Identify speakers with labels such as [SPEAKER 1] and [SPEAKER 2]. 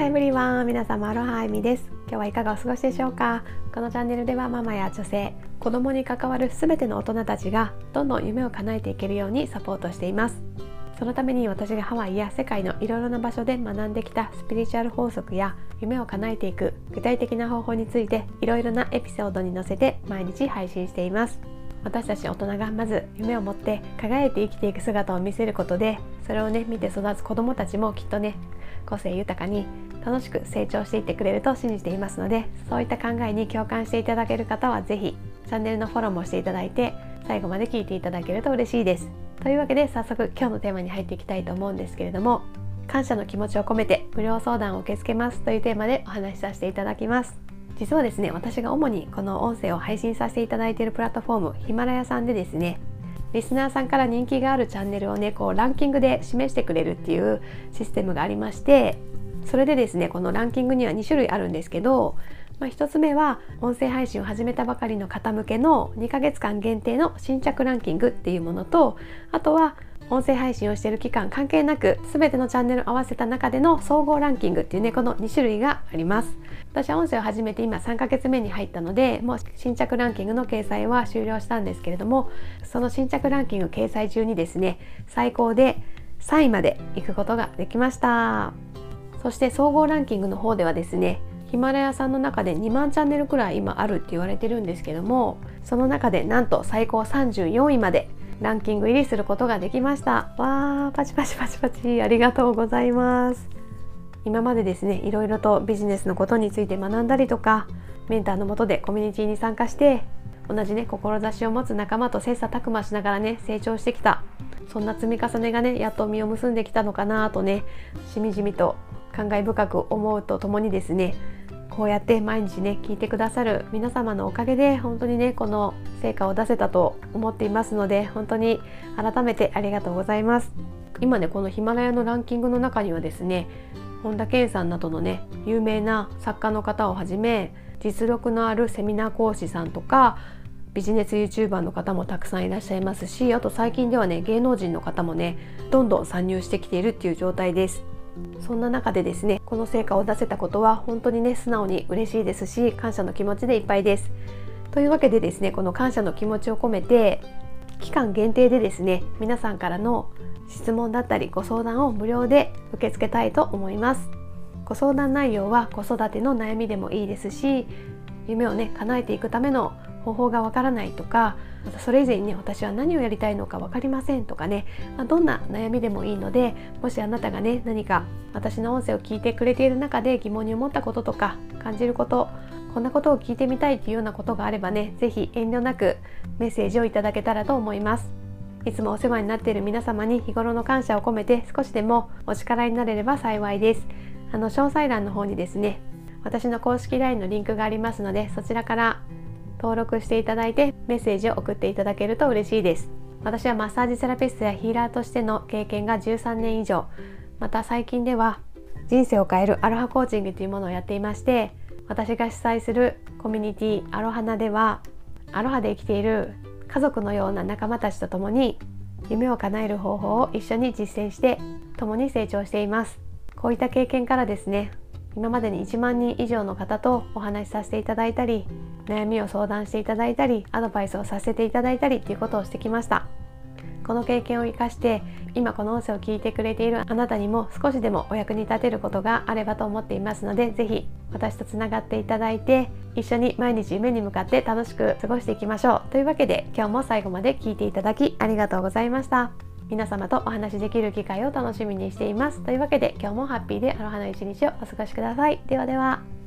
[SPEAKER 1] ハエブリワン皆様アロハエミです。今日はいかがお過ごしでしょうか？このチャンネルではママや女性子供に関わる全ての大人たちがどんどん夢を叶えていけるようにサポートしています。そのために私がハワイや世界のいろいろな場所で学んできたスピリチュアル法則や夢を叶えていく具体的な方法についていろいろなエピソードに載せて毎日配信しています。私たち大人がまず夢を持って輝いて生きていく姿を見せることでそれをね見て育つ子どもたちもきっとね個性豊かに楽しく成長していってくれると信じていますのでそういった考えに共感していただける方は是非チャンネルのフォローもしていただいて最後まで聞いていただけると嬉しいです。というわけで早速今日のテーマに入っていきたいと思うんですけれども感謝の気持ちを込めて無料相談を受け付けますというテーマでお話しさせていただきます。実はですね私が主にこの音声を配信させていただいているプラットフォームヒマラヤさんでですねリスナーさんから人気があるチャンネルをねこうランキングで示してくれるっていうシステムがありましてそれでですねこのランキングには2種類あるんですけど、まあ、1つ目は音声配信を始めたばかりの方向けの2ヶ月間限定の新着ランキングっていうものとあとは音声配信をしている期間関係なく全てのチャンネル合わせた中での総合ランキングっていうねこの2種類があります。私は音声を始めて今3ヶ月目に入ったのでもう新着ランキングの掲載は終了したんですけれどもその新着ランキング掲載中にですね最高で3位まで行くことができました。そして総合ランキングの方ではですねヒマラヤさんの中で2万チャンネルくらい今あるって言われてるんですけどもその中でなんと最高34位までランキング入りすることができました。わーパチパチパチパチ。ありがとうございます。今までですねいろいろとビジネスのことについて学んだりとかメンターのもとでコミュニティに参加して同じね志を持つ仲間と切磋琢磨しながらね成長してきた。そんな積み重ねがねやっと実を結んできたのかなとねしみじみと感慨深く思うとともにですねこうやって毎日ね聞いてくださる皆様のおかげで本当にねこの成果を出せたと思っていますので本当に改めてありがとうございます。今ねこのヒマラヤのランキングの中にはですね本田健さんなどのね有名な作家の方をはじめ実力のあるセミナー講師さんとかビジネス YouTuber の方もたくさんいらっしゃいますしあと最近ではね芸能人の方もねどんどん参入してきているっていう状態です。そんな中でですねこの成果を出せたことは本当にね素直に嬉しいですし感謝の気持ちでいっぱいです。というわけでですねこの感謝の気持ちを込めて期間限定でですね皆さんからの質問だったりご相談を無料で受け付けたいと思います。ご相談内容は子育ての悩みでもいいですし夢をね叶えていくための方法がわからないとかまたそれ以前にね私は何をやりたいのか分かりませんとかね、まあ、どんな悩みでもいいのでもしあなたがね何か私の音声を聞いてくれている中で疑問に思ったこととか感じることこんなことを聞いてみたいというようなことがあればね是非遠慮なくメッセージをいただけたらと思います。いつもお世話になっている皆様に日頃の感謝を込めて少しでもお力になれれば幸いです。あの詳細欄の方にですね私の公式 LINE のリンクがありますのでそちらから登録していただいてメッセージを送っていただけると嬉しいです。私はマッサージセラピストやヒーラーとしての経験が13年以上。また最近では人生を変えるアロハコーチングというものをやっていまして私が主催するコミュニティアロハナではアロハで生きている家族のような仲間たちと共に夢を叶える方法を一緒に実践して共に成長しています。こういった経験からですね今までに1万人以上の方とお話しさせていただいたり悩みを相談していただいたりアドバイスをさせていただいたりっていうことをしてきました。この経験を生かして今この音声を聞いてくれているあなたにも少しでもお役に立てることがあればと思っていますので是非私とつながっていただいて一緒に毎日夢に向かって楽しく過ごしていきましょう。というわけで今日も最後まで聞いていただきありがとうございました。皆様とお話しできる機会を楽しみにしています。というわけで今日もハッピーでアロハな一日をお過ごしください。ではでは。